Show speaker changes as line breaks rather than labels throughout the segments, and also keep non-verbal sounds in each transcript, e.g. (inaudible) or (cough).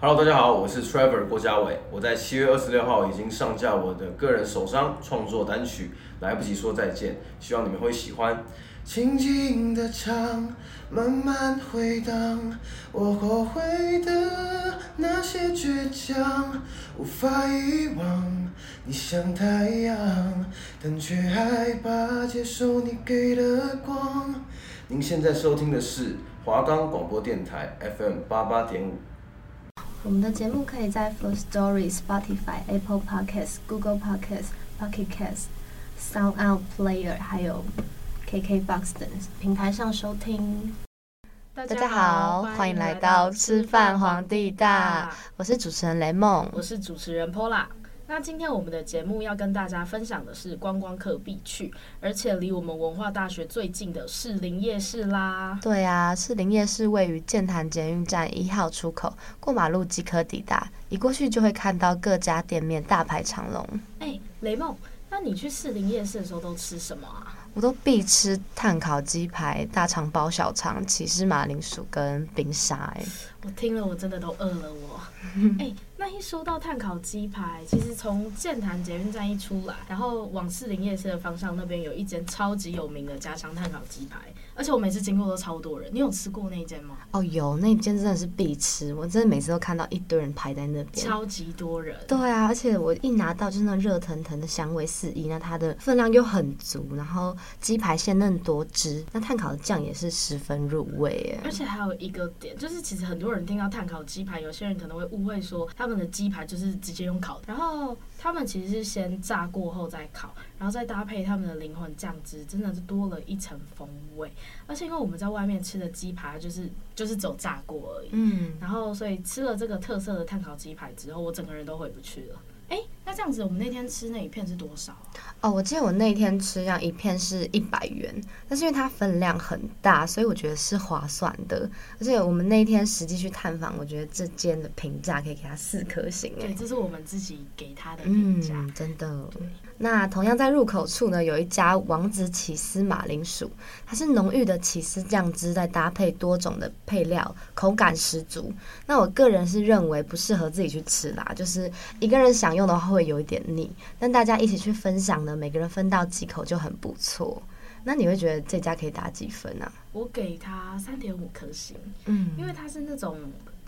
Hello，大家好，我是 Trevor 郭家伟。我在七月二十六号已经上架我的个人首张创作单曲《来不及说再见》，希望你们会喜欢。轻轻的唱，慢慢回荡，我后悔的那些倔强，无法遗忘。你像太阳，但却害怕接受你给的光。您现在收听的是华冈广播电台 FM 八八点五。
我们的节目可以在 Firstory、Spotify、Apple Podcasts、Google Podcasts、Pocket Casts、Sound Out Player 还有 KKBox 等平台上收听。
大家好，欢迎来到吃饭皇帝大，我是主持人雷梦，
我是主持人 Pola。那今天我们的节目要跟大家分享的是观光客必去，而且离我们文化大学最近的士林夜市啦。
对啊，士林夜市位于建潭捷运站一号出口，过马路即可抵达，一过去就会看到各家店面大排长龙。
哎、欸，雷梦，那你去士林夜市的时候都吃什么啊？
我都必吃碳烤鸡排、大肠包小肠、起司马铃薯跟冰沙。哎，
我听了我真的都饿了我。(laughs) 哎、欸。那一说到碳烤鸡排，其实从建潭捷运站一出来，然后往士林夜市的方向，那边有一间超级有名的家乡碳烤鸡排，而且我每次经过都超多人。你有吃过那一间吗？
哦，有，那间真的是必吃，我真的每次都看到一堆人排在那边，
超级多人。
对啊，而且我一拿到就是那热腾腾的香味四溢，那它的分量又很足，然后鸡排鲜嫩多汁，那碳烤的酱也是十分入味耶。
而且还有一个点，就是其实很多人听到碳烤鸡排，有些人可能会误会说他们的鸡排就是直接用烤的，然后他们其实是先炸过后再烤，然后再搭配他们的灵魂酱汁，真的是多了一层风味。而且因为我们在外面吃的鸡排就是就是走炸过而已，嗯，然后所以吃了这个特色的碳烤鸡排之后，我整个人都回不去了。哎，那这样子，我们那天吃那一片是多少啊？
哦，我记得我那天吃这样一片是一百元，但是因为它分量很大，所以我觉得是划算的。而且我们那天实际去探访，我觉得这间的评价可以给它四颗星。
对，这是我们自己给它的评价，
嗯，真的。那同样在入口处呢，有一家王子起司马铃薯，它是浓郁的起司酱汁，再搭配多种的配料，口感十足。那我个人是认为不适合自己去吃啦，就是一个人享用的话会有一点腻，但大家一起去分享呢，每个人分到几口就很不错。那你会觉得这家可以打几分啊？
我给他三点五颗星，嗯，因为它是那种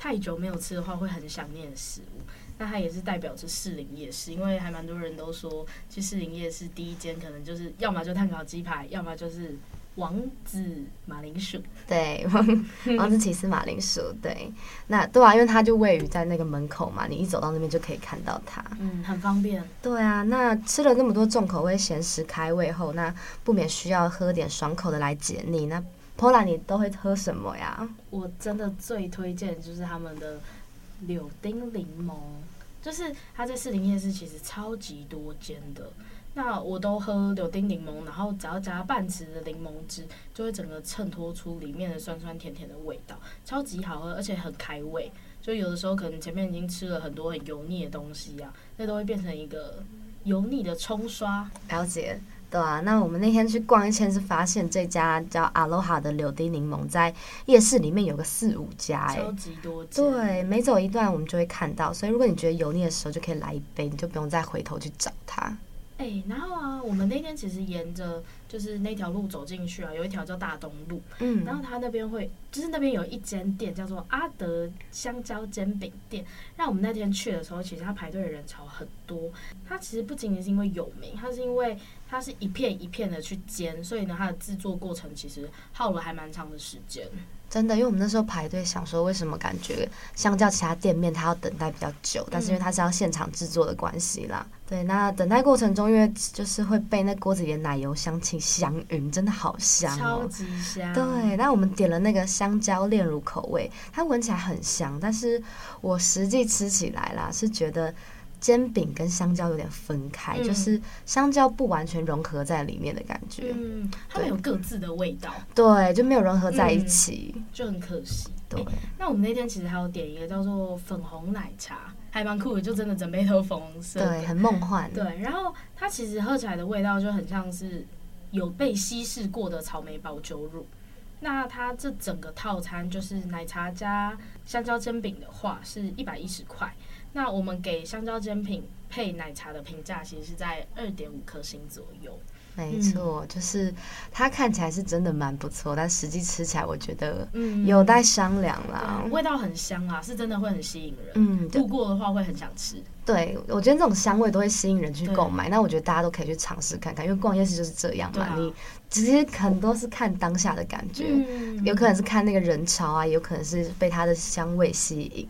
太久没有吃的话会很想念的食物。那它也是代表着士林夜市，因为还蛮多人都说去士林夜市第一间可能就是要么就炭烤鸡排，要么就是王子马铃薯。
对，王王子起司马铃薯。对，那对啊，因为它就位于在那个门口嘛，你一走到那边就可以看到它。
嗯，很方便。
对啊，那吃了那么多重口味咸食开胃后，那不免需要喝点爽口的来解腻。那 Pola 你都会喝什么呀？
我真的最推荐就是他们的柳丁柠檬。就是它在士林夜市其实超级多间的，那我都喝柳丁柠檬，然后只要加半匙的柠檬汁，就会整个衬托出里面的酸酸甜甜的味道，超级好喝，而且很开胃。就有的时候可能前面已经吃了很多很油腻的东西啊，那都会变成一个油腻的冲刷。
了解。对啊，那我们那天去逛一圈，是发现这家叫阿罗哈的柳丁柠檬在夜市里面有个四五家，哎，
超级多。
对，每走一段我们就会看到，所以如果你觉得油腻的时候，就可以来一杯，你就不用再回头去找它。
哎、欸，然后啊，我们那天其实沿着就是那条路走进去啊，有一条叫大东路，嗯，然后他那边会就是那边有一间店叫做阿德香蕉煎饼店，那我们那天去的时候，其实他排队的人潮很多。它其实不仅仅是因为有名，它是因为它是一片一片的去煎，所以呢，它的制作过程其实耗了还蛮长的时间。
真的，因为我们那时候排队，想说为什么感觉相较其他店面，它要等待比较久，但是因为它是要现场制作的关系啦。嗯、对，那等待过程中，因为就是会被那锅子里的奶油香气香晕，真的好香哦，
超级香。
对，那我们点了那个香蕉炼乳口味，它闻起来很香，但是我实际吃起来啦，是觉得。煎饼跟香蕉有点分开，嗯，就是香蕉不完全融合在里面的感觉。
嗯，它们有各自的味道。
对，就没有融合在一起，
嗯，就很可惜。
对，欸，
那我们那天其实还有点一个叫做粉红奶茶，还蛮酷的，就真的整杯都粉红色，
对，很梦幻。
对，然后它其实喝起来的味道就很像是有被稀释过的草莓保酒乳。那它这整个套餐就是奶茶加香蕉煎饼的话是一百一十块。那我们给香蕉煎饼配奶茶的评价其实是在二点五颗星左右。
没错，就是它看起来是真的蛮不错，但实际吃起来我觉得有待商量啦。
味道很香啊，是真的会很吸引人。
嗯，
路过的话会很想吃。
对，我觉得这种香味都会吸引人去购买。那我觉得大家都可以去尝试看看，因为逛夜市就是这样嘛。啊、你其实很多是看当下的感觉，嗯、有可能是看那个人潮啊，有可能是被它的香味吸引。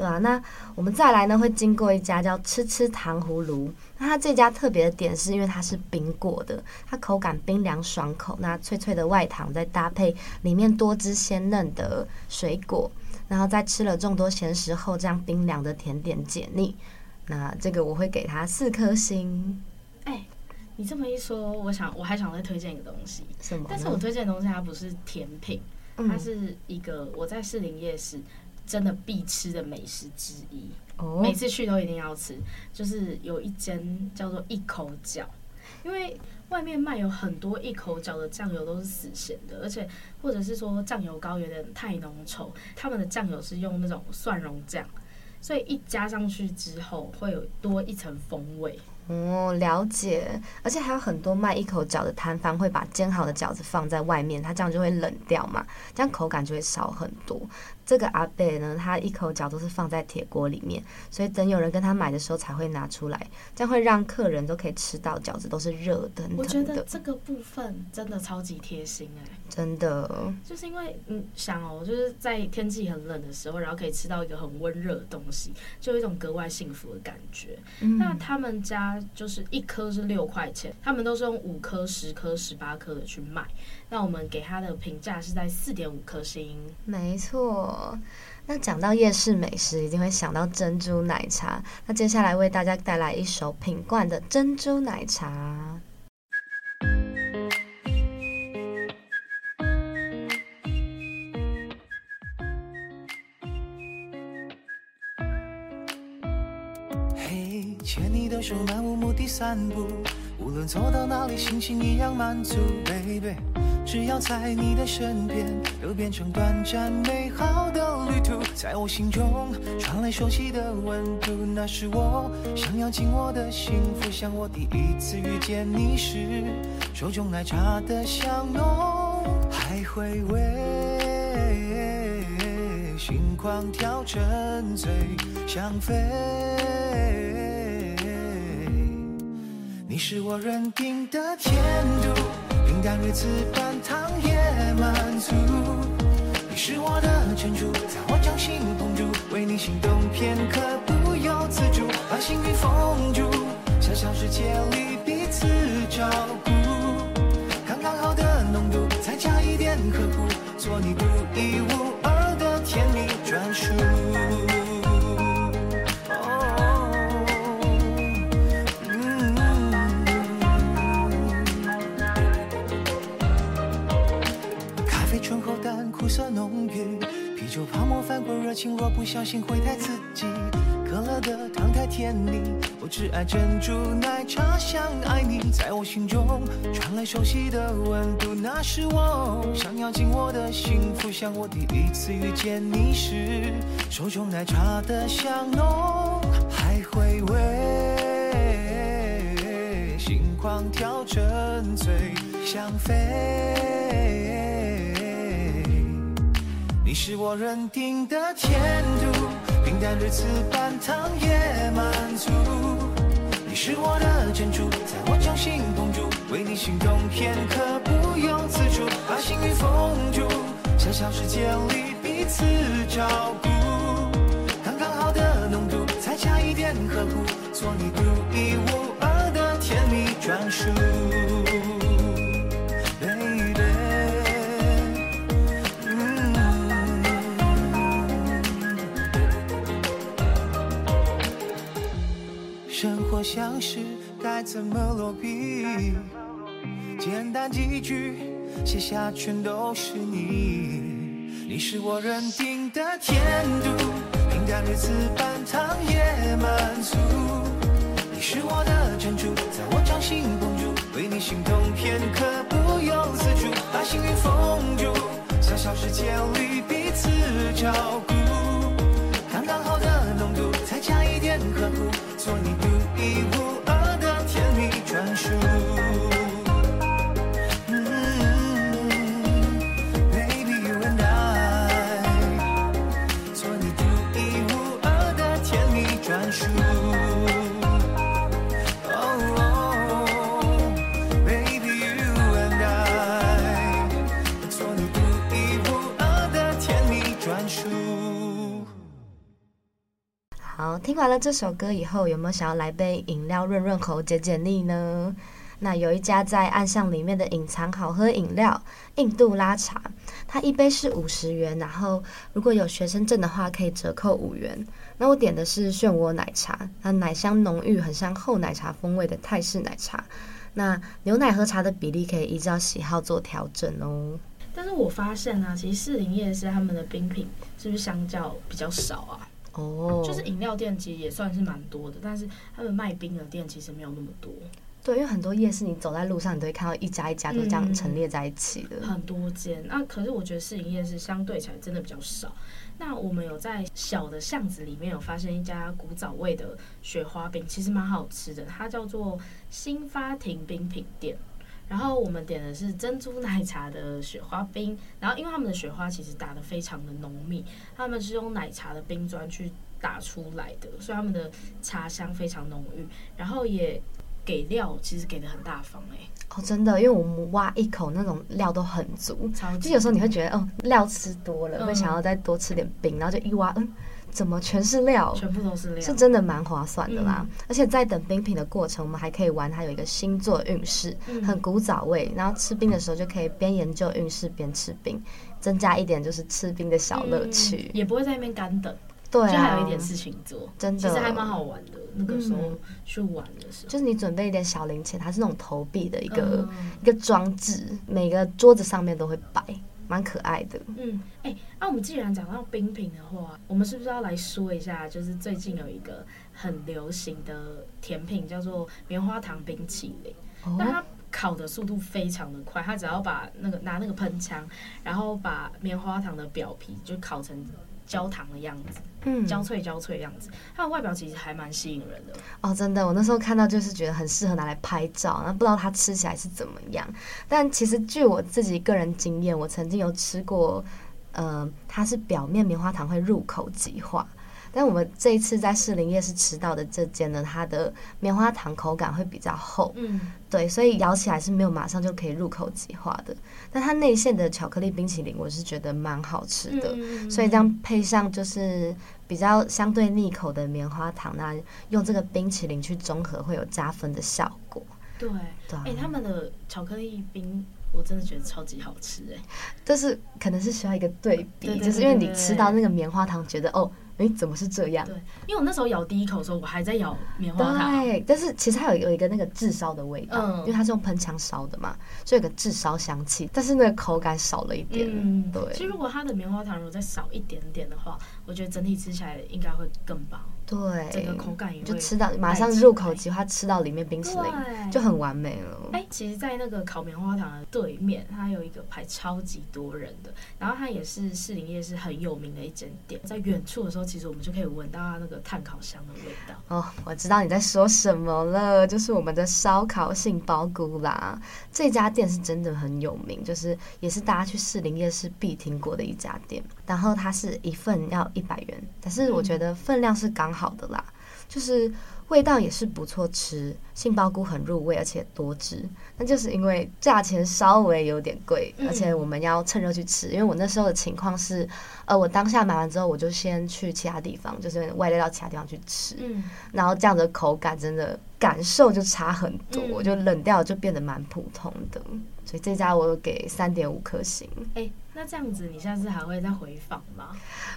对啊，那我们再来呢，会经过一家叫吃吃糖葫芦。那它这家特别的点是因为它是冰过的，它口感冰凉爽口，那脆脆的外糖再搭配里面多汁鲜嫩的水果，然后在吃了众多咸食后，这样冰凉的甜点解腻。那这个我会给它四颗星。
哎、欸，你这么一说，我想我还想再推荐一个东西。
什么？
但是我推荐的东西它不是甜品，它是一个我在士林夜市。真的必吃的美食之一，oh. 每次去都一定要吃。就是有一间叫做一口饺，因为外面卖有很多一口饺的酱油都是死咸的，而且或者是说酱油膏有点太浓稠，他们的酱油是用那种蒜蓉酱，所以一加上去之后会有多一层风味。
哦，了解。而且还有很多卖一口饺的摊贩会把煎好的饺子放在外面，它这样就会冷掉嘛，这样口感就会少很多。这个阿伯呢，他一口饺都是放在铁锅里面，所以等有人跟他买的时候才会拿出来，这样会让客人都可以吃到饺子都是热的。
我觉得这个部分真的超级贴心哎、
真的。
就是因为你想哦，就是在天气很冷的时候，然后可以吃到一个很温热的东西，就有一种格外幸福的感觉。嗯、那他们家就是一颗是六块钱，他们都是用五颗、十颗、十八颗的去卖。那我们给他的评价是在四点五颗星。
没错，那讲到夜市美食，一定会想到珍珠奶茶。那接下来为大家带来一首品冠的珍珠奶茶。
嘿，牵你的手，漫无目的散步，无论走到哪里，心情一样满足，baby。只要在你的身边，都变成短暂美好的旅途。在我心中传来熟悉的温度，那是我想要紧握的幸福。像我第一次遇见你时，手中奶茶的香浓，还回味，心狂跳，沉醉，想飞。你是我认定的天度。平淡如此，半糖也满足。你是我的珍珠，在我掌心捧住，为你心动片刻不由自主，把幸运封住，小小世界里彼此照顾，刚刚好的浓度，再加一点呵护，做你独一无小心会太刺激，可乐的糖太甜腻，我只爱珍珠奶茶，想爱你，在我心中传来熟悉的温度，那是我想要紧握的幸福，像我第一次遇见你时，手中奶茶的香浓，还回味，心狂跳，沉醉，想飞。你是我认定的甜度，平淡日子半糖也满足。你是我的珍珠，在我掌心捧住，为你心动片刻不由自主，把幸运封住，小小世界里彼此照顾，相识该怎么落笔？简单几句写下全都是你。你是我认定的甜度，平淡日子半糖也满足。你是我的珍珠，在我掌心捧住，为你心动片刻不。
由自主，把幸运封住，小小世界里彼此照
顾，听完了这首歌以后，有没有想要来杯饮料润润喉、解解腻呢？那有一家在暗巷里面的隐藏好喝饮料——印度拉茶，它一杯是五十元，然后如果有学生证的话，可以折扣五元。那我点的是漩涡奶茶，它奶香浓郁，很像厚奶茶风味的泰式奶茶。那牛奶和茶的比例可以依照喜好做调整哦。
但是我发现啊，其实士林夜市他们的冰品是不是相较比较少啊？
哦，oh,
就是饮料店其实也算是蛮多的，但是他们卖冰的店其实没有那么多。
对，因为很多夜市，你走在路上，你都会看到一家一家都这样陈列在一起的，
嗯、很多间。那可是我觉得市营夜市相对起来真的比较少。那我们有在小的巷子里面有发现一家古早味的雪花冰，其实蛮好吃的，它叫做新发亭冰品店。然后我们点的是珍珠奶茶的雪花冰，然后因为他们的雪花其实打得非常的浓密，他们是用奶茶的冰砖去打出来的，所以他们的茶香非常浓郁，然后也给料其实给的很大方哎、欸。
哦，真的，因为我们挖一口那种料都很足，
超
就有时候你会觉得哦料吃多了，
嗯、
会想要再多吃点冰，然后就一挖嗯。怎么全是料？
全部都是料，
是真的蛮划算的啦。
嗯、
而且在等冰品的过程，我们还可以玩，它有一个星座运势，
嗯、
很古早味。然后吃冰的时候就可以边研究运势边吃冰，增加一点就是吃冰的小乐趣。
嗯、也不会在那边干等，
对、啊，
就还有一点事情做，
真的，
其实还蛮好玩的。那个时候去玩的时候，
嗯、就是你准备一点小零钱，它是那种投币的一个、
嗯、
一个装置，每个桌子上面都会摆。蛮可爱的，
嗯，哎、欸，那、啊、我们既然讲到冰品的话，我们是不是要来说一下？就是最近有一个很流行的甜品，叫做棉花糖冰淇淋。哦、但它烤的速度非常的快，它只要把那个拿那个喷枪，然后把棉花糖的表皮就烤成。焦糖的样子，嗯，焦脆焦脆的样子，它的外表其实还蛮吸引人的
哦，真的，我那时候看到就是觉得很适合拿来拍照，那不知道它吃起来是怎么样。但其实据我自己个人经验，我曾经有吃过，呃，它是表面棉花糖会入口即化。但我们这一次在士林夜市吃到的这间呢，它的棉花糖口感会比较厚，嗯，对，所以咬起来是没有马上就可以入口即化的。但它内馅的巧克力冰淇淋，我是觉得蛮好吃的，嗯、所以这样配上就是比较相对腻口的棉花糖，那用这个冰淇淋去中和，会有加分的效果。
对，对，哎、欸，他们的巧克力冰我真的觉得超级好吃，哎，
就是可能是需要一个对比，就是因为你吃到那个棉花糖，觉得哦。哎，怎么是这样？
对，因为我那时候咬第一口的时候，我还在咬棉花糖。
对，但是其实它有有一个那个炙烧的味道，嗯、因为它是用喷枪烧的嘛，所以有个炙烧香气。但是那个口感少了一点。嗯，对。
其实如果它的棉花糖如果再少一点点的话，我觉得整体吃起来应该会更棒。
对，
整个口感也
就吃到马上入口即化，吃到里面冰淇淋就很完美了。
哎，其实，在那个烤棉花糖的对面，它有一个排超级多人的，然后它也是士林夜市很有名的一间店。在远处的时候，其实我们就可以闻到它那个炭烤香的味道。
哦，我知道你在说什么了，就是我们的烧烤杏鲍菇啦。这家店是真的很有名，就是也是大家去士林夜市必听过的一家店。然后它是一份要一百元，但是我觉得分量是刚好。好的啦，就是味道也是不错吃，杏鲍菇很入味，而且多汁。那就是因为价钱稍微有点贵，而且我们要趁热去吃。因为我那时候的情况是，呃，我当下买完之后，我就先去其他地方，就是外带到其他地方去吃。嗯，然后这样的口感真的感受就差很多，就冷掉就变得蛮普通的。所以这家我给三点五颗星。
欸，那这样子你下次还会再回访吗？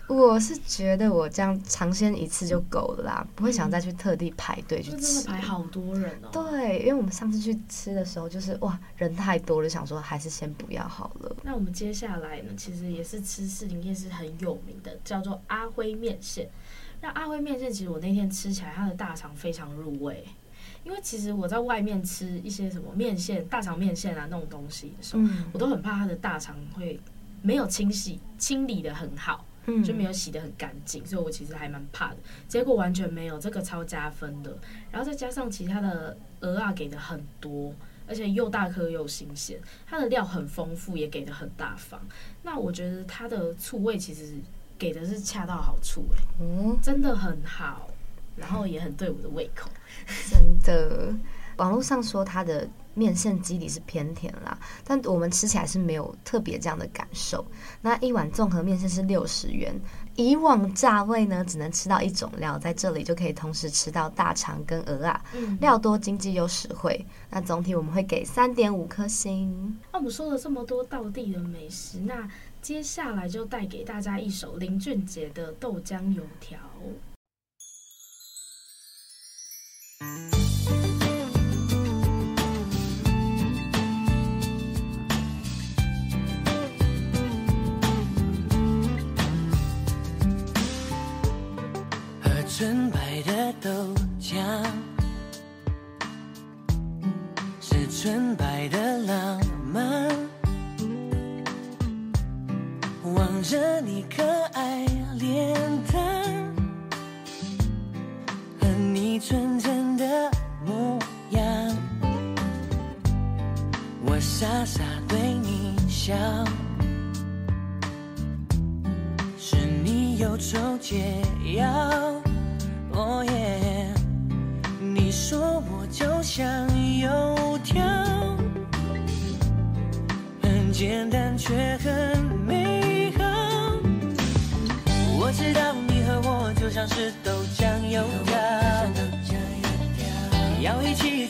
我是觉得我这样尝鲜一次就够了啦，不会想再去特地排队去吃。
真的排好多人哦。
对，因为我们上次去吃的时候，就是哇人太多了，想说还是先不要好了。
那我们接下来呢，其实也是吃士林夜市很有名的，叫做阿辉面线。那阿辉面线其实我那天吃起来，它的大肠非常入味。因为其实我在外面吃一些什么面线、大肠面线啊那种东西的时候，
嗯
我都很怕它的大肠会没有清洗、清理的很好，
嗯
就没有洗得很干净，所以我其实还蛮怕的。结果完全没有，这个超加分的。然后再加上其他的鹅啊给的很多，而且又大颗又新鲜，它的料很丰富，也给的很大方。那我觉得它的醋味其实给的是恰到好处、欸，
哦，
真的很好，然后也很对我的胃口。(laughs)
真的，网络上说它的面线基底是偏甜啦，但我们吃起来是没有特别这样的感受。那一碗综合面线是六十元，以往价位呢只能吃到一种料，在这里就可以同时吃到大肠跟鹅啊，
嗯，
料多、经济又实惠。那总体我们会给三点五颗星。
那我们说了这么多道地的美食，那接下来就带给大家一首林俊杰的《豆浆油条》。
和纯白的豆浆，是纯白的浪漫。望着你可爱脸蛋，和你纯真傻傻对你笑。是你忧愁解药，哦耶！你说我就像油条，很简单却很美好。我知道你和我就像是豆浆油条，要一起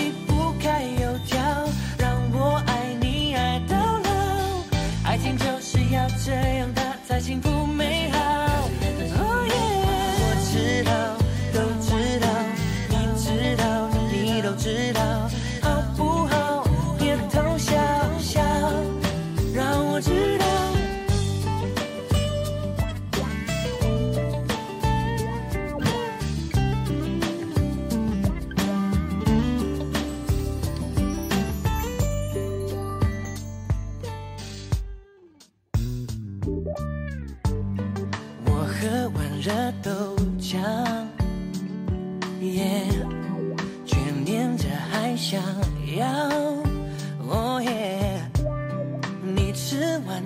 这样，的才幸福。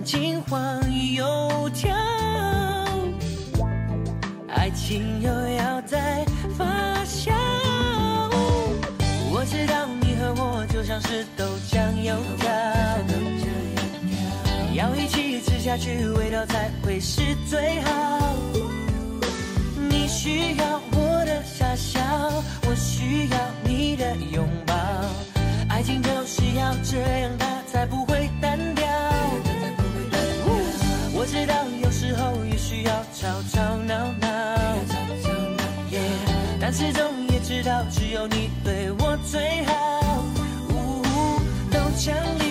金黄油条，爱情又要再发酵。我知道你和我就像是豆浆油条。要一起吃下去，味道才会是最好。你需要我的傻笑，我需要你的拥抱。爱情就是要这样，它才不会吵吵闹闹吵吵闹闹但始终也知道只有你对我最好。呜哦，都强烈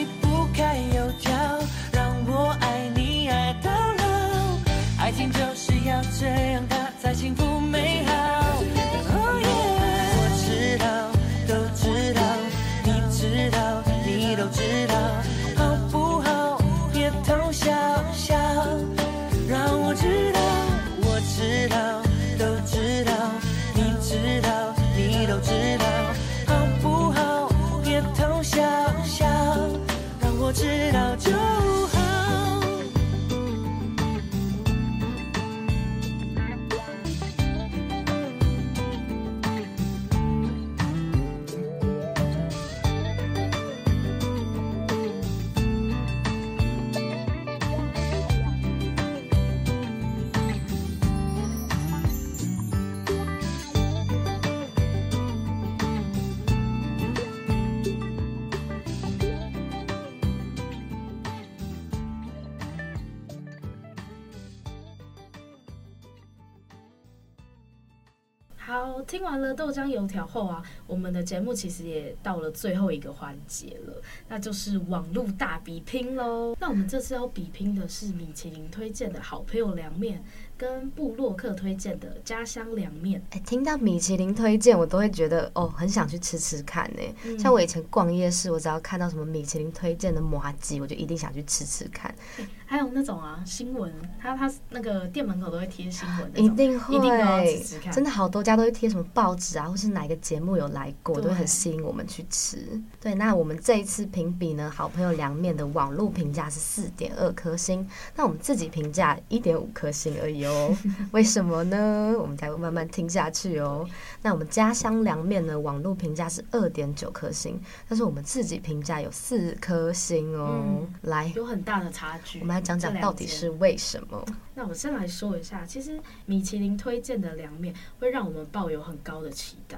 好，
听完了豆浆油条后啊，我们的节目其实也到了最后一个环节了，那就是网络大比拼喽。那我们这次要比拼的是米其林推荐的好朋友凉面。跟布洛克推荐的家乡凉面，
哎，听到米其林推荐，我都会觉得哦，很想去吃吃看呢。嗯、像我以前逛夜市，我只要看到什么米其林推荐的麻吉，我就一定想去吃吃看。(laughs)
还有那种啊，新闻，他他那个店门口都会贴新闻，
一定会，
一定要吃吃看。
真的好多家都会贴什么报纸啊，或是哪个节目有来
过，
都会很吸引我们去吃。对，那我们这一次评比呢，好朋友凉面的网络评价是四点二颗星，那我们自己评价一点五颗星而已哦。(laughs) 为什么呢？我们才会慢慢听下去哦。那我们家乡凉面呢？网络评价是二点九颗星，但是我们自己评价有四颗星哦。
嗯、
来，
有很大的差距。
我们来讲讲到底是为什么。
那我先来说一下，其实米其林推荐的凉面会让我们抱有很高的期待。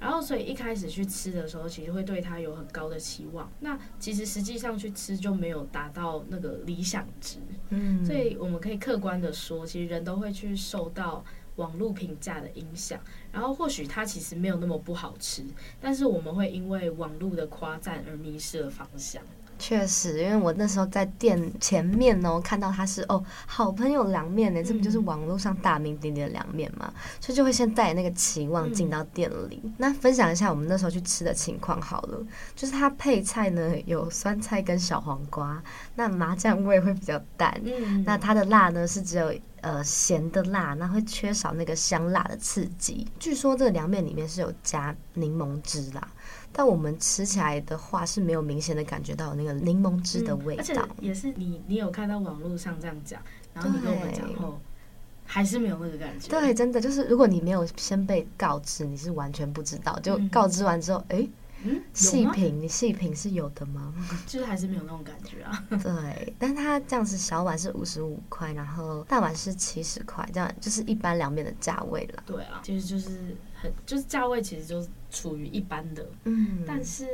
然后，所以一开始去吃的时候，其实会对它有很高的期望。那其实实际上去吃就没有达到那个理想值。嗯，所以我们可以客观的说，其实人都会去受到网络评价的影响。然后或许它其实没有那么不好吃，但是我们会因为网络的夸赞而迷失了方向。
确实，因为我那时候在店前面哦，看到它是哦，好朋友凉面呢，这不就是网络上大名鼎鼎的凉面嘛？所以就会先带那个期望进到店里。嗯、那分享一下我们那时候去吃的情况好了，就是它配菜呢有酸菜跟小黄瓜，那麻酱味会比较淡，嗯、那它的辣呢是只有呃咸的辣，那会缺少那个香辣的刺激。据说这个凉面里面是有加柠檬汁啦。但我们吃起来的话是没有明显的感觉到那个柠檬汁的味道，
嗯、而且也是你你有看到网络上这样讲，然后你跟我们讲后，还是没有那个感觉。
对，真的就是如果你没有先被告知，你是完全不知道。就告知完之后，哎、嗯，细、欸、品你细品是有的吗？(laughs)
就是还是没有那种感觉啊。(laughs)
对，但它这样子小碗是五十五块，然后大碗是七十块，这样就是一般凉面的价位了。
对啊，其实就是很就是价位其实就是。处于一般的，嗯，但是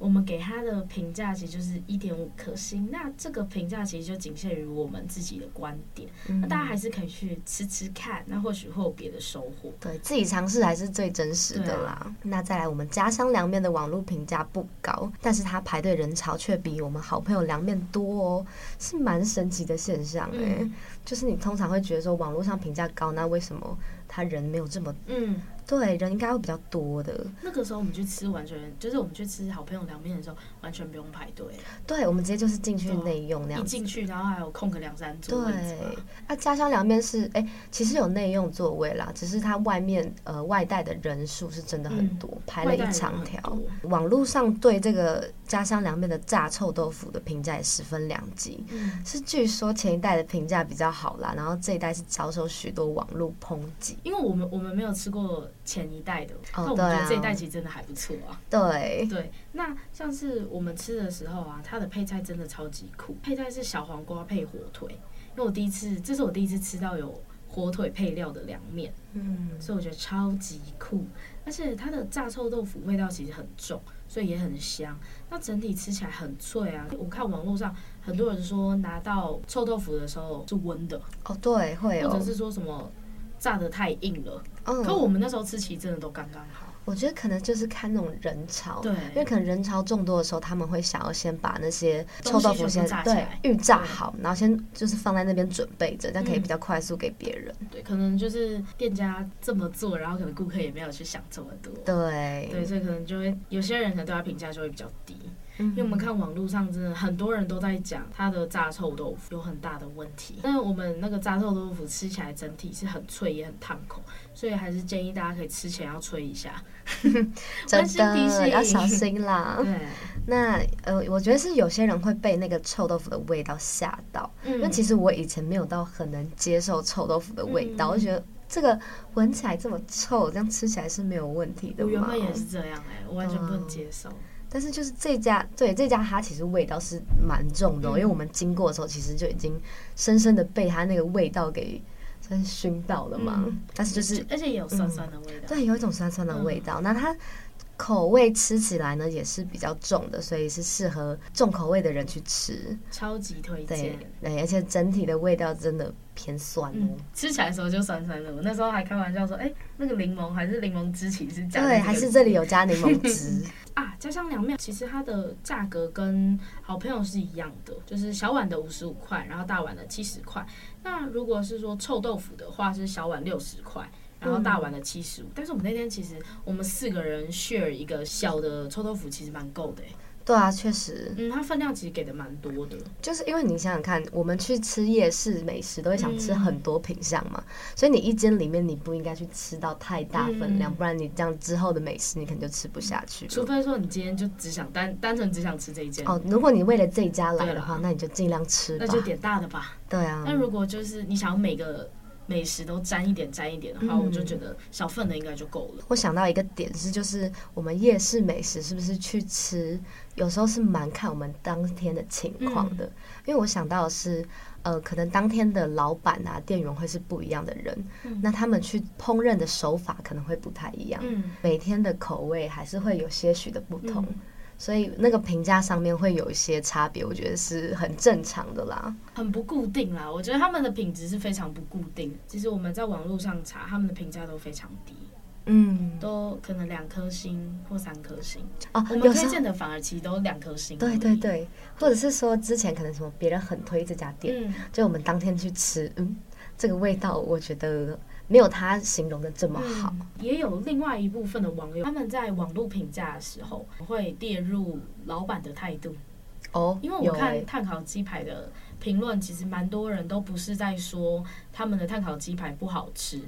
我们给他的评价其实就是一点五颗星。那这个评价其实就仅限于我们自己的观点，嗯、那大家还是可以去吃吃看，那或许会有别的收获。
对，自己尝试还是最真实的啦。啊、那再来，我们家乡凉面的网络评价不高，但是它排队人潮却比我们好朋友凉面多哦，是蛮神奇的现象哎、欸。嗯、就是你通常会觉得说网络上评价高，那为什么他人没有这么嗯？对，人应该会比较多的。
那个时候我们去吃，完全就是我们去吃好朋友凉面的时候，完全不用排队。
对，我们直接就是进去内用那样。
一进去，然后还有空个两三桌。
对，啊，家乡凉面是哎，其实有内用座位啦，只是它外面呃外带的人数是真的很多，嗯、排了一长条。网络上对这个家乡凉面的炸臭豆腐的评价也十分两极，嗯、是据说前一代的评价比较好啦，然后这一代是遭受许多网络抨击。
因为我们我们没有吃过。前一代的，那我们觉得这一代其实真的还不错啊。
对
对，那像是我们吃的时候啊，它的配菜真的超级酷。配菜是小黄瓜配火腿，因为我第一次，这是我第一次吃到有火腿配料的凉面，嗯，所以我觉得超级酷。而且它的炸臭豆腐味道其实很重，所以也很香。那整体吃起来很脆啊。我看网络上很多人说拿到臭豆腐的时候是温的，
哦，对，会哦，
或者是说什么。炸的太硬了，嗯，可我们那时候吃其实真的都刚刚好。
我觉得可能就是看那种人潮，
对，
因为可能人潮众多的时候，他们会想要先把那些臭豆腐先对预炸好，然后先就是放在那边准备着，这样可以比较快速给别人。
对，可能就是店家这么做，然后可能顾客也没有去想这么多。
对，
对，所以可能就会有些人可能对他评价就会比较低。因为我们看网络上真的很多人都在讲它的炸臭豆腐有很大的问题，但是我们那个炸臭豆腐吃起来整体是很脆也很烫口，所以还是建议大家可以吃前要吹一下，(laughs)
真的要小心啦。
对，(laughs)
那呃，我觉得是有些人会被那个臭豆腐的味道吓到，嗯、因为其实我以前没有到很能接受臭豆腐的味道，嗯、我觉得这个闻起来这么臭，这样吃起来是没有问题的。
我原本也是这样哎、欸，我完全不能接受。
但是就是这家，对这家它其实味道是蛮重的，哦，嗯、因为我们经过的时候，其实就已经深深的被它那个味道给真熏到了嘛。嗯、但是就是，
而且也有酸酸的味道，
嗯，对，有一种酸酸的味道。嗯、那它口味吃起来呢也是比较重的，所以是适合重口味的人去吃。
超级推
荐。对，而且整体的味道真的偏酸哦。
嗯，吃起来的时候就酸酸的。我那时候还开玩笑说，哎，那个柠檬还是柠檬汁，其实加
对，还是这里有加柠檬汁 (laughs)
啊。家乡凉面其实它的价格跟好朋友是一样的，就是小碗的五十五块，然后大碗的七十块。那如果是说臭豆腐的话，是小碗六十块。然后大碗的七十五，但是我们那天其实我们四个人 share 一个小的臭豆腐，其实蛮够的。
对啊，确实，
嗯，它分量其实给的蛮多的。
就是因为你想想看，我们去吃夜市美食都会想吃很多品相嘛，嗯、所以你一间里面你不应该去吃到太大分量，嗯、不然你这样之后的美食你可能就吃不下去。
除非说你今天就只想单单纯只想吃这一间
哦，如果你为了这一家来的话，那你就尽量吃，
那就点大的吧。
对啊，
那如果就是你想要每个。美食都沾一点沾一点的话，嗯、我就觉得小份的应该就够了。
我想到一个点是，就是我们夜市美食是不是去吃，有时候是蛮看我们当天的情况的。嗯、因为我想到的是，呃，可能当天的老板啊、店员会是不一样的人，嗯、那他们去烹饪的手法可能会不太一样。嗯、每天的口味还是会有些许的不同。嗯所以那个评价上面会有一些差别，我觉得是很正常的啦，
很不固定啦。我觉得他们的品质是非常不固定。其实我们在网络上查，他们的评价都非常低，嗯，都可能两颗星或三颗星。哦，我们推荐的反而其实都两颗星。
对对对，或者是说之前可能什么别人很推这家店，嗯，就我们当天去吃，嗯，这个味道我觉得。没有他形容的这么好，
嗯，也有另外一部分的网友，他们在网络评价的时候会列入老板的态度。哦，因为我看碳烤鸡排的评论，其实蛮多人都不是在说他们的碳烤鸡排不好吃，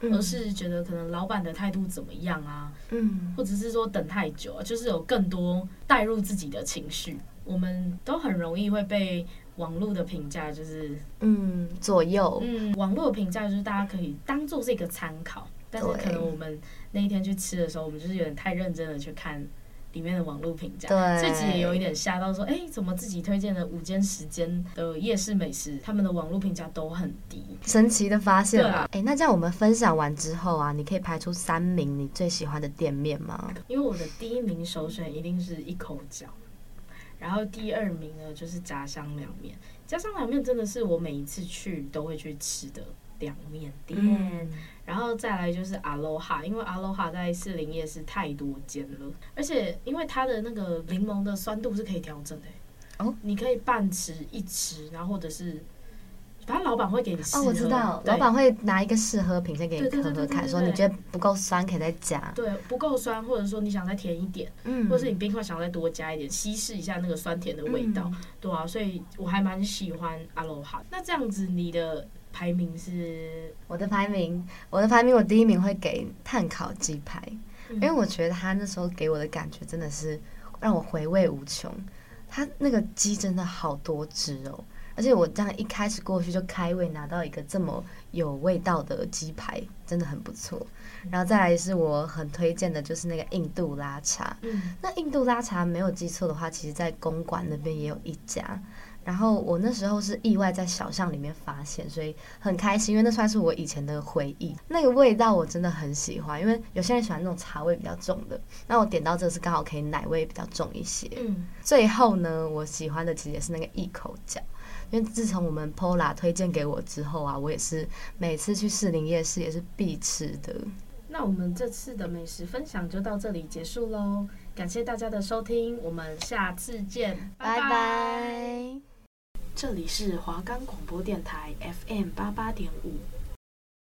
嗯，而是觉得可能老板的态度怎么样啊，嗯，或者是说等太久啊，就是有更多带入自己的情绪，我们都很容易会被。网络的评价就是
嗯左右，
嗯，网络的评价就是大家可以当做是一个参考，但是可能我们那一天去吃的时候，我们就是有点太认真的去看里面的网络评价，对，自己也有一点吓到说，哎、欸，怎么自己推荐的五间十间的夜市美食，他们的网络评价都很低，
神奇的发现了。哎、欸，那这样我们分享完之后啊，你可以排出三名你最喜欢的店面吗？
因为我的第一名首选一定是一口角。然后第二名呢，就是炸香凉面。炸香凉面真的是我每一次去都会去吃的凉面店。嗯、然后再来就是阿罗哈，因为阿罗哈在士林夜市太多间了，而且因为它的那个柠檬的酸度是可以调整的。哦，你可以半吃一吃，然后或者是。反正老板会给你
哦，我知道，老板会拿一个试喝品先给你喝喝看，说你觉得不够酸可以再加。
对，不够酸，或者说你想再甜一点，嗯，或者是你冰块想再多加一点，稀释一下那个酸甜的味道，嗯、对啊，所以我还蛮喜欢阿罗哈。那这样子，你的排名是？
我的排名，我的排名，我第一名会给碳烤鸡排，嗯、因为我觉得他那时候给我的感觉真的是让我回味无穷，他那个鸡真的好多汁哦。而且我这样一开始过去就开胃，拿到一个这么有味道的鸡排，真的很不错。然后再来是我很推荐的，就是那个印度拉茶。嗯，那印度拉茶没有记错的话，其实在公馆那边也有一家。然后我那时候是意外在小巷里面发现，所以很开心，因为那算是我以前的回忆。那个味道我真的很喜欢，因为有些人喜欢那种茶味比较重的，那我点到这个是刚好可以奶味比较重一些。嗯，最后呢，我喜欢的其实也是那个一口角。因为自从我们 Pola 推荐给我之后啊，我也是每次去士林夜市也是必吃的。
那我们这次的美食分享就到这里结束喽，感谢大家的收听，我们下次见，拜拜。这里是华冈广播电台 FM 八八点五。